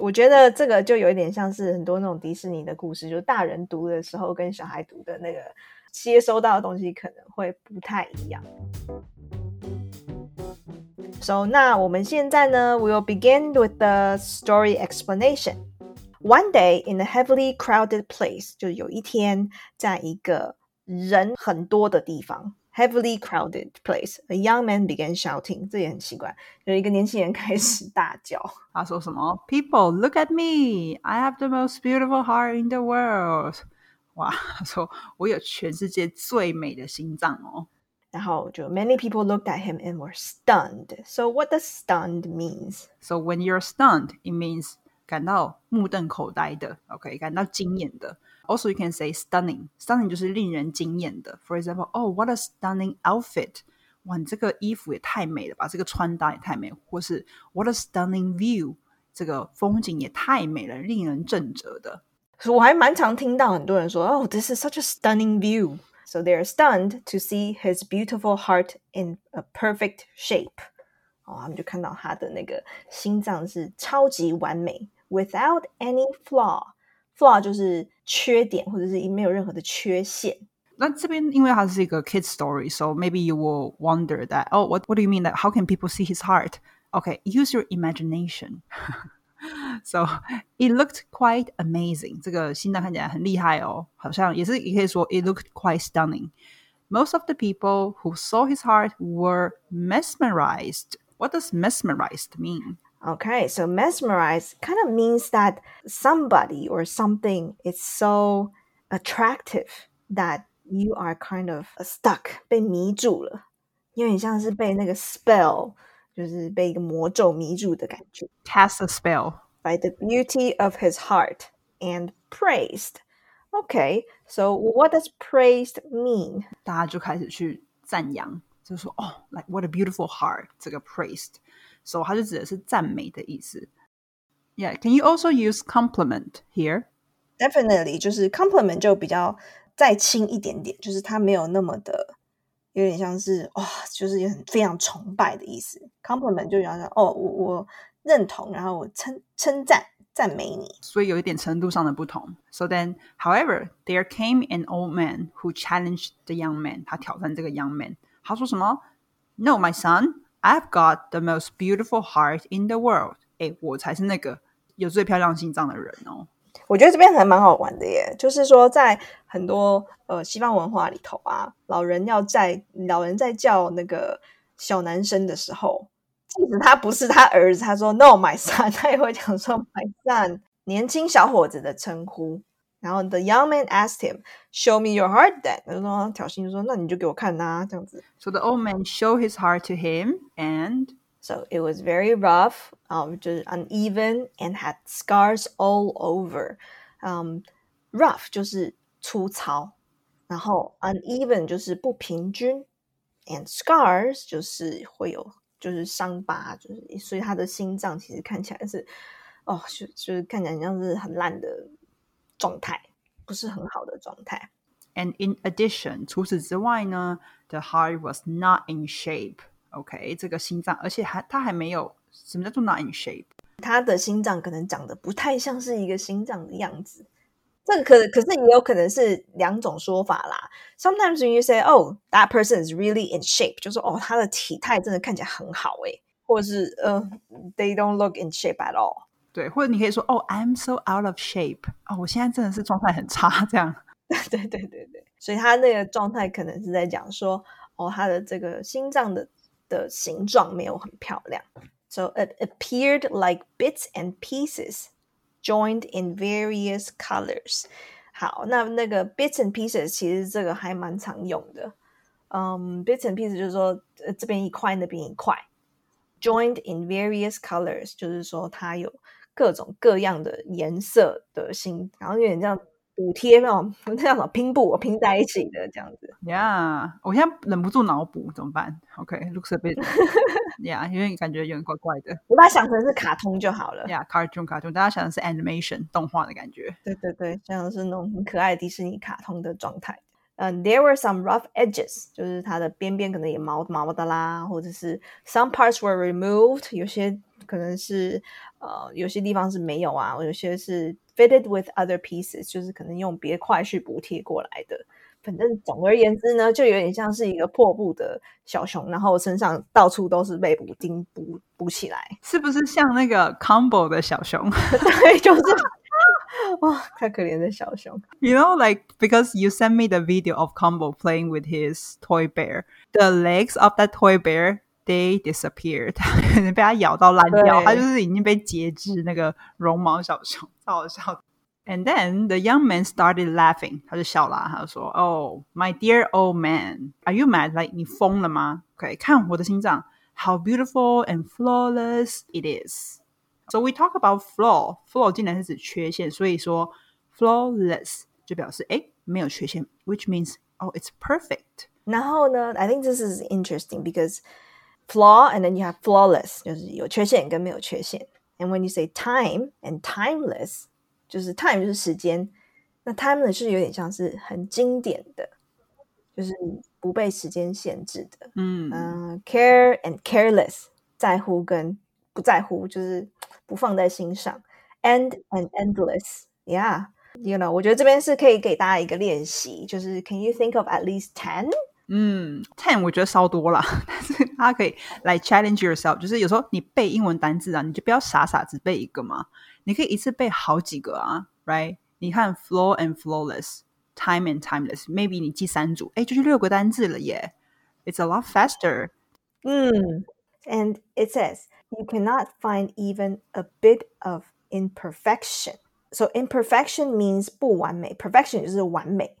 我觉得这个就有一点像是很多那种迪士尼的故事，就是大人读的时候跟小孩读的那个接收到的东西可能会不太一样。So 那我们现在呢，we'll begin with the story explanation. One day in a heavily crowded place，就是有一天在一个人很多的地方。heavily crowded place. A young man began shouting. 这也很奇怪，有一个年轻人开始大叫。他说什么？People, look at me! I have the most beautiful heart in the world. 哇，他说我有全世界最美的心脏哦。然后就 many people looked at him and were stunned. So what does stunned means? So when you're stunned, it means 感到目瞪口呆的，OK，感到惊艳的。 Also, you can say stunning. Stunning 就是令人惊艳的。For example, oh, what a stunning outfit! 哇，你这个衣服也太美了吧！这个穿搭也太美。或是 What a stunning view! 这个风景也太美了，令人震慑的。我还蛮常听到很多人说，Oh, this is such a stunning view. So they are stunned to see his beautiful heart in a perfect shape. 哦，他们就看到他的那个心脏是超级完美，without any flaw。 flaw 就是缺点或者是没有任何的缺陷。那这边因为它是一个 kid story，so maybe you will wonder that oh what what do you mean that how can people see his heart? Okay, use your imagination. so it looked quite amazing. 这个心脏看起来很厉害哦，好像也是也可以说 it looked quite stunning. Most of the people who saw his heart were mesmerized. What does mesmerized mean? Okay, so mesmerize kind of means that somebody or something is so attractive that you are kind of stuck 被迷住了，有点像是被那个 spell，就是被一个魔咒迷住的感觉。Cast a spell by the beauty of his heart and praised. Okay, so what does praised mean? 大家就开始去赞扬，就说哦，like what a beautiful heart，这个 praised。 So 它就指的是赞美的意思。Yeah, can you also use compliment here? Definitely，就是 compliment 就比较再轻一点点，就是它没有那么的，有点像是哇、哦，就是很非常崇拜的意思。Compliment 就好像哦，我我认同，然后我称称赞。赞美你，所以有一点程度上的不同。So then, however, there came an old man who challenged the young man. 他挑战这个 young man。他说什么？No, my son, I've got the most beautiful heart in the world。哎，我才是那个有最漂亮心脏的人哦。我觉得这边还蛮好玩的耶，就是说在很多呃西方文化里头啊，老人要在老人在叫那个小男生的时候，即使他不是他儿子，他说 “No, my son”，他也会讲说 “my son”，年轻小伙子的称呼。然后 the young man asked him, "Show me your heart." Then 他说挑衅说，那你就给我看呐、啊，这样子。So the old man showed his heart to him, and so it was very rough, um, just uneven and had scars all over. Um, rough 就是粗糙，然后 uneven 就是不平均，and scars 就是会有就是伤疤，就是所以他的心脏其实看起来是哦，就就是看起来像是很烂的 状态，不是很好的状态。And in addition，除此之外呢，the heart was not in shape。OK，这个心脏，而且还它还没有什么叫做 not in shape？他的心脏可能长得不太像是一个心脏的样子。这个可可是也有可能是两种说法啦。Sometimes when you say, "Oh, that person is really in shape"，就说哦，他的体态真的看起来很好诶，或者是呃，they don't look in shape at all。 对，或者你可以说哦，I'm so out of shape，哦，我现在真的是状态很差，这样。对对对对，所以他那个状态可能是在讲说，哦，他的这个心脏的的形状没有很漂亮。So it appeared like bits and pieces joined in various colors。好，那那个 bits and pieces 其实这个还蛮常用的。嗯，bits and pieces 就是说，呃，这边一块，那边一块。Joined in various colors 就是说它有各种各样的颜色的心，然后有点这样补贴那种，那叫什么拼布，拼在一起的这样子。Yeah，我现在忍不住脑补，怎么办？OK，looks a bit，Yeah，因为感觉有点怪怪的。我把它想成是卡通就好了。Yeah，cartoon，cartoon，大家想的是 animation 动画的感觉。对对对，像是那种很可爱的迪士尼卡通的状态。嗯、there were some rough edges，就是它的边边可能也毛毛的啦，或者是 some parts were removed，有些可能是呃有些地方是没有啊，有些是 fitted with other pieces，就是可能用别块去补贴过来的。反正总而言之呢，就有点像是一个破布的小熊，然后身上到处都是被补丁补补起来。是不是像那个 combo 的小熊 对，就是 哇，太可怜的小熊。 ？You know, like because you sent me the video of combo playing with his toy bear, the legs of that toy bear they disappeared，被它咬到烂掉，对它就是已经被截肢那个绒毛小熊，超好笑的。And then the young man started laughing，他就笑啦，他就说：“Oh, my dear old man, are you mad? Like 你疯了吗？OK，看我的心脏，how beautiful and flawless it is。” ” So we talk about flaw. Flaw 竟然是指缺陷，所以说 flawless 就表示诶没有缺陷，which means oh it's perfect. 然后呢，I think this is interesting because flaw and then you have flawless，就是有缺陷跟没有缺陷。And when you say time and timeless，就是 time 就是时间，那 timeless 是有点像是很经典的，就是不被时间限制的。嗯嗯、c a r e and careless，在乎跟 不在乎，就是不放在心上。End and endless，yeah，you know，我觉得这边是可以给大家一个练习，就是 Can you think of at least ten？嗯，ten 我觉得稍多啦，但是大家可以来 challenge yourself，就是有时候你背英文单字啊，你就不要傻傻只背一个嘛，你可以一次背好几个啊，right？你看 flow and flawless。Time and timeless，maybe 你记三组，哎，就是六个单字了耶。It's a lot faster. Mm. And it says, you cannot find even a bit of imperfection. So imperfection means 不完美，perfection 就是完美。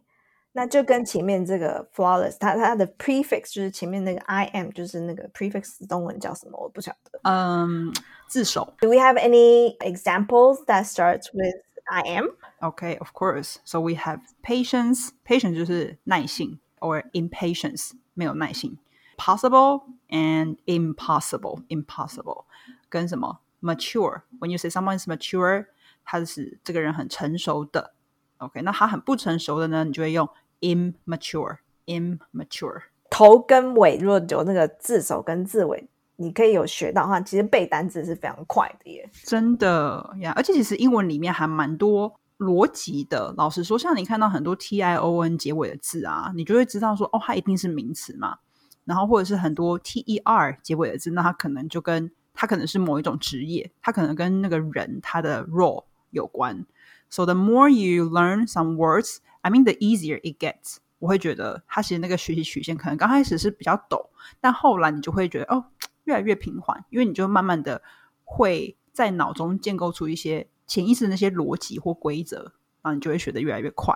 那就跟前面这个 flawless，它它的 prefix 就是前面那个 I am，就是那个 prefix 中文叫什么？我不晓得。嗯，字首。Do we have any examples that starts with I am? Okay, of course. So we have patience. Patience 就是耐性，or impatience 没有耐性。Possible and impossible. Impossible 跟什么 mature? When you say someone is mature，他是这个人很成熟的。OK，那他很不成熟的呢，你就会用 immature. Immature. 头跟尾如果有那个字首跟字尾，你可以有学到的话，其实背单词是非常快的耶。真的呀而且其实英文里面还蛮多逻辑的。老实说，像你看到很多 t i o n 结尾的字啊，你就会知道说，哦，它一定是名词嘛。然后或者是很多 t e r 结尾的字，那它可能就跟它可能是某一种职业，它可能跟那个人他的 role 有关。So the more you learn some words, I mean, the easier it gets. 我会觉得它其实那个学习曲线可能刚开始是比较陡，但后来你就会觉得哦，越来越平缓，因为你就慢慢的会在脑中建构出一些潜意识的那些逻辑或规则，然后你就会学得越来越快。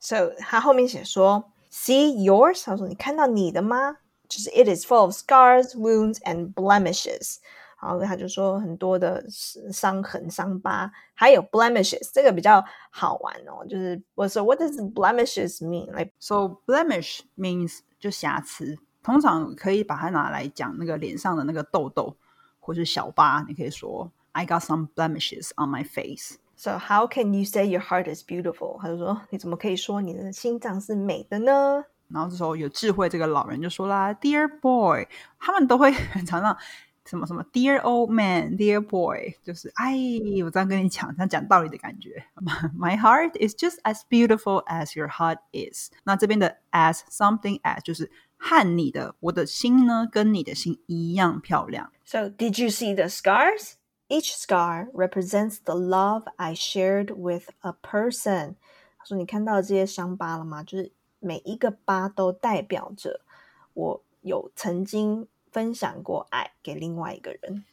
So 他后面写说 ，See yours，他说你看到你的吗？就是 It is full of scars, wounds, and blemishes。然后他就说很多的伤痕、伤疤，还有 blemishes，这个比较好玩哦。就是我说 What does blemishes mean? Like So blemish means 就瑕疵，通常可以把它拿来讲那个脸上的那个痘痘或是小疤，你可以说 I got some blemishes on my face。 So how can you say your heart is beautiful？他就说你怎么可以说你的心脏是美的呢？然后这时候有智慧这个老人就说啦，Dear boy，他们都会很常常什么什么 Dear old man，Dear boy，就是哎，我这样跟你讲，像讲道理的感觉。My heart is just as beautiful as your heart is。那这边的 as something as 就是和你的我的心呢，跟你的心一样漂亮。 So, did you see the scars? Each scar represents the love I shared with a person. 他说：“你看到这些伤疤了吗？就是每一个疤都代表着我有曾经分享过爱给另外一个人，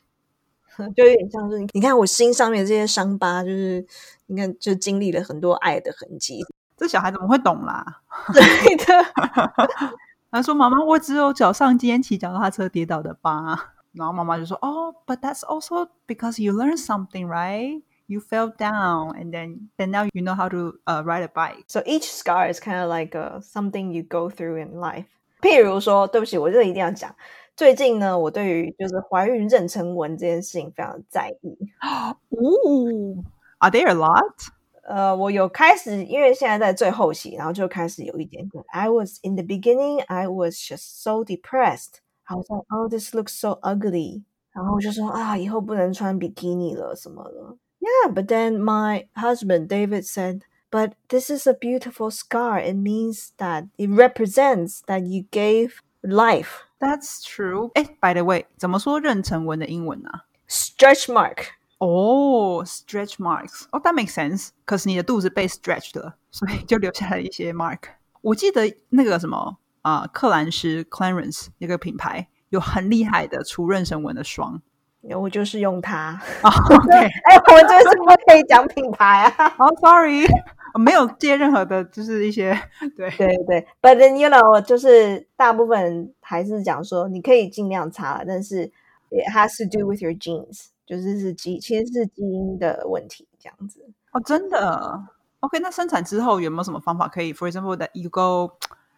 就有点像是你看我心上面这些伤疤，就是你看就经历了很多爱的痕迹。这小孩怎么会懂啦？对的，他说：“妈妈，我只有脚上今天骑脚踏车跌倒的疤。”然后妈妈就说：“哦、oh,，but that's also because you learned something, right? You fell down, and then then now you know how to uh, ride a bike. So each scar is kind of like a, something you go through in life. 譬如说，对不起，我这个一定要讲。最近呢，我对于就是怀孕妊娠纹这件事情非常在意。 Ooh, are there a lot? 呃，我有开始，因为现在在最后期，然后就开始有一点点。I was in the beginning, I was just so depressed. 好像 Oh, this looks so ugly. 然后我就说啊，以后不能穿比基尼了什么的。Yeah, but then my husband David said, "But this is a beautiful scar. It means that it represents that you gave life." That's true. 哎，By the way，怎么说妊娠纹的英文啊？ Stretch mark. 哦、s t r e t c h marks。哦、that makes sense。可是你的肚子被 stretched 了，所以就留下了一些 mark。我记得那个什么 啊、克兰诗 Clarence 那个品牌有很厉害的除妊娠纹的霜。我就是用它。哦 OK，哎，我们这是不可以讲品牌啊。哦、sorry，我没有接任何的，就是一些对对对对，But then you know，就是大部分还是讲说，你可以尽量擦，但是 it has to do with your genes，就是是基，其实是基因的问题这样子。哦，真的。OK，那生产之后有没有什么方法可以？For example, that you go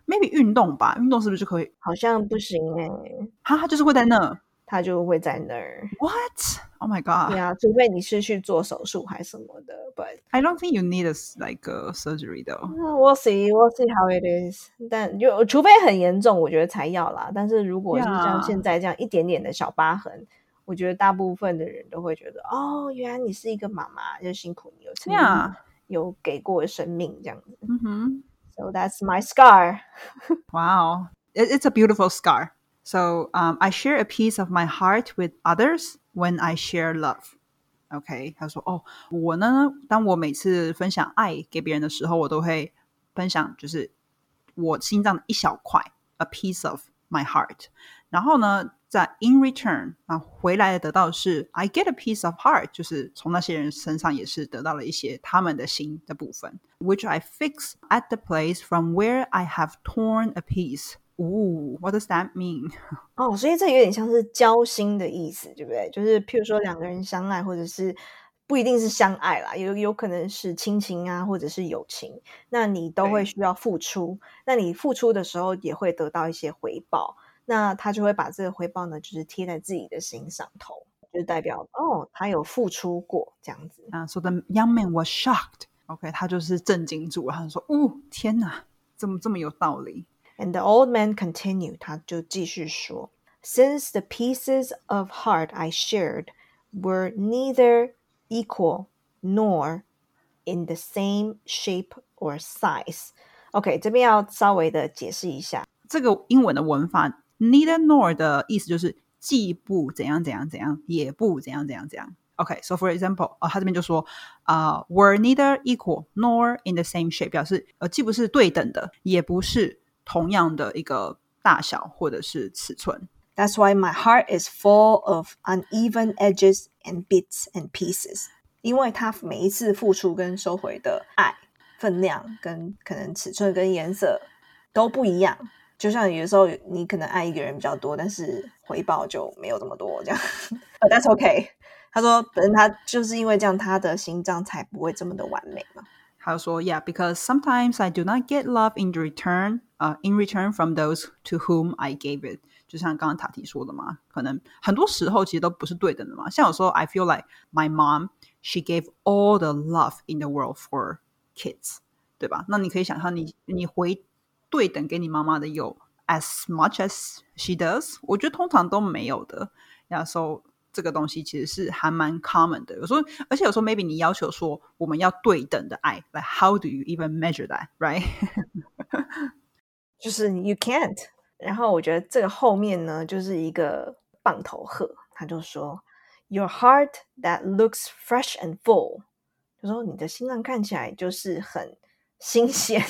maybe 运动吧，运动是不是就可以？好像不行哎、哈，他就是会在那。他就会在那儿。What? Oh my god! 对啊，除非你是去做手术还是什么的，But I don't think you need a like a surgery though. we'll see, we'll see how it is。但就除非很严重，我觉得才要啦。但是如果是像.现在这样一点点的小疤痕，我觉得大部分的人都会觉得，哦，原来你是一个妈妈，就辛苦你有曾经 Yeah. 有给过生命这样子。嗯哼。So that's my scar. Wow, it, it's a beautiful scar. So um, I share a piece of my heart with others when I share love. OK，他说：“哦，我呢，当我每次分享爱给别人的时候，我都会分享就是我心脏的一小块，a piece of my heart。然后呢， 在 in return 啊，回来得到是 I get a piece of heart，就是从那些人身上也是得到了一些他们的心的部分，which I fix at the place from where I have torn a piece。Ooh, what does that mean? 哦，所以这有点像是交心的意思，对不对？就是譬如说两个人相爱，或者是不一定是相爱啦，有有可能是亲情啊，或者是友情，那你都会需要付出。那你付出的时候也会得到一些回报，那他就会把这个回报呢，就是贴在自己的心上头，就代表哦，他有付出过这样子。啊、so the young man was shocked. OK，他就是震惊住了，他说：“哦，天哪，怎么这么有道理 And the old man continued，他就继续说，Since the pieces of heart I shared were neither equal nor in the same shape or size。OK，这边要稍微的解释一下。？”这个英文的文法 neither nor 的意思就是既不怎样怎样怎样，也不怎样怎样怎样。OK，so、for example，啊、他这边就说啊、w e r e neither equal nor in the same shape，表示呃既不是对等的，也不是同样的一个大小或者是尺寸。 That's why my heart is full of uneven edges and bits and pieces。因为他每一次付出跟收回的爱分量跟可能尺寸跟颜色都不一样。 就像有的时候你可能爱一个人比较多，但是回报就没有这么多这样。That's okay。他说，反正他就是因为这样，他的心脏才不会这么的完美嘛。还有说，Yeah, because sometimes I do not get love in return, uh, in return from those to whom I gave it。就像刚刚塔提说的嘛，可能很多时候其实都不是对等的嘛。像有时候 I feel like my mom, she gave all the love in the world for kids，对吧？那你可以想象你你回对等给你妈妈的有 as much as she does，我觉得通常都没有的。呀、so 这个东西其实是还蛮 common 的。有时候，而且有时候 maybe 你要求说我们要对等的爱，like how do you even measure that，right？就是 you can't。然后我觉得这个后面呢，就是一个棒头鹤，他就说，Your heart that looks fresh and full，就说你的心脏看起来就是很新鲜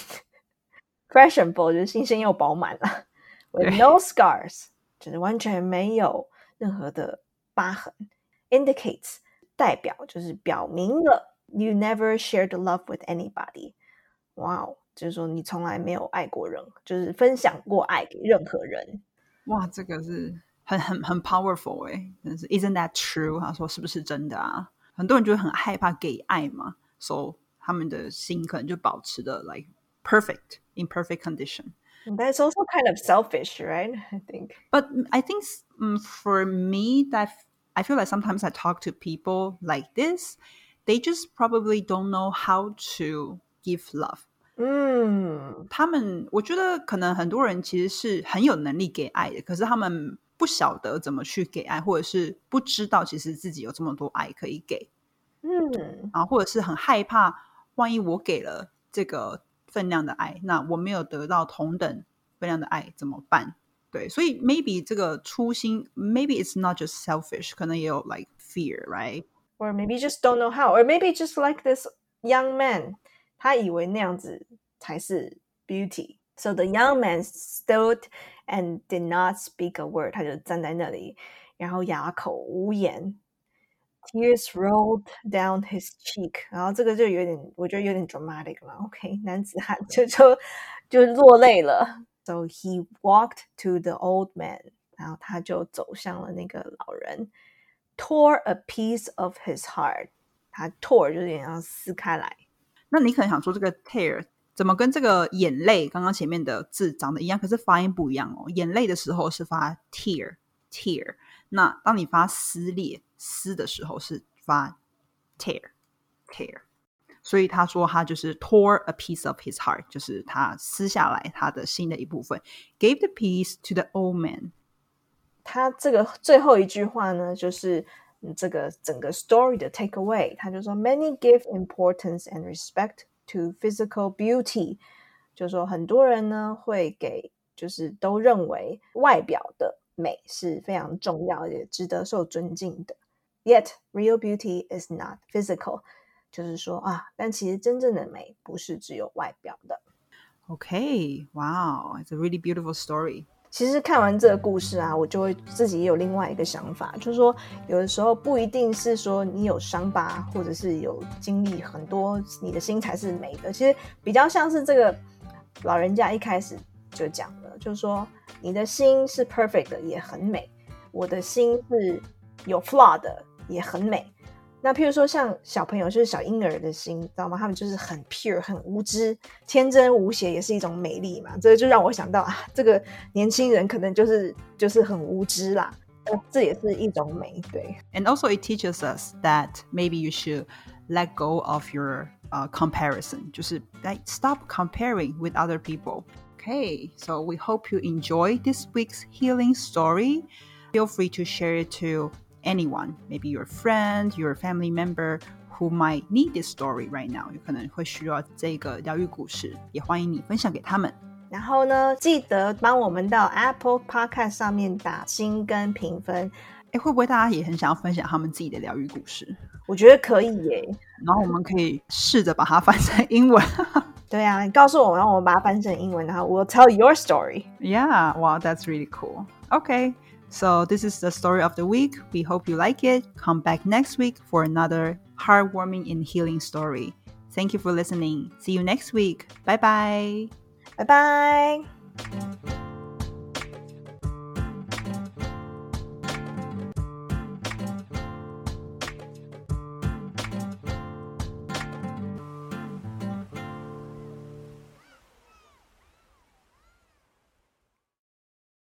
，fresh and full 就是新鲜又饱满了，with 对 no scars，就是完全没有任何的疤痕，indicates 代表就是表明了 you never shared love with anybody。哇哦，就是说你从来没有爱过人，就是分享过爱给任何人。哇，这个是很很很 powerful 哎，真是 Isn't that true？他说是不是真的啊？很多人就会很害怕给爱嘛，so 他们的心可能就保持的 like perfect in perfect condition。 That's also kind of selfish, right? I think. But I think um, for me, that I feel like sometimes I talk to people like this, they just probably don't know how to give love。嗯，他们我觉得可能很多人其实是很有能力给爱的，可是他们不晓得怎么去给爱，或者是不知道其实自己有这么多爱可以给，嗯，啊，或者是很害怕，万一我给了这个 分量的爱，那我没有得到同等分量的爱怎么办？对，所以 maybe 这个初心，maybe it's not just selfish，可能也有 like fear，right？ or maybe just don't know how, or maybe just like this young man，他以为那样子才是 beauty。So the young man stood and did not speak a word，他就站在那里，然后哑口无言。 Tears rolled down his cheek，然后这个就有点，我觉得有点 dramatic 了。OK，男子汉就就就落泪了。So he walked to the old man，然后他就走向了那个老人。tore a piece of his heart，他 tore 就有点像撕开来。那你可能想说，这个 tear 怎么跟这个眼泪刚刚前面的字长得一样？可是发音不一样哦。眼泪的时候是发 tear tear，那当你发撕裂 撕的时候是发 tear tear。所以他说他就是 tore a piece of his heart，就是他撕下来他的心的一部分，gave the piece to the old man。他这个最后一句话呢，就是这个整个 story 的 take away。他就说，Many give importance and respect to physical beauty，就说很多人呢会给，就是都认为外表的美是非常重要也值得受尊敬的。 Yet real beauty is not physical，就是说啊，但其实真正的美不是只有外表的。Okay, wow, it's a really beautiful story. 其实看完这个故事啊，我就会自己也有另外一个想法，就是说，有的时候不一定是说你有伤疤，或者是有经历很多，你的心才是美的。其实比较像是这个老人家一开始就讲的，就是说你的心是 perfect 的，也很美；我的心是有 flaw 的，也很美。那譬如说像小朋友，就是小婴儿的心，知道吗？他们就是很 pure、很无知、天真无邪，也是一种美丽嘛。这个就让我想到啊，这个年轻人可能就是就是很无知啦，呃，这也是一种美，对。 And also, it teaches us that maybe you should let go of your uh, comparison. 就是 like stop comparing with other people. Okay, so we hope you enjoy this week's healing story. Feel free to share it to anyone, maybe your friend, your family member who might need this story right now. 有可能会需要这个疗愈故事，也欢迎你分享给他们。然后呢，记得帮我们到 Apple Podcast 上面打星跟评分，哎，会不会大家也很想要分享他们自己的疗愈故事？我觉得可以耶。然后我们可以试着把它翻成英文。对啊，你告诉我，然后我们把它翻成英文，然后 We'll tell your story。 Yeah, wow, that's really cool. Okay, so this is the story of the week. We hope you like it. Come back next week for another heartwarming and healing story. Thank you for listening. See you next week. Bye bye. 拜拜。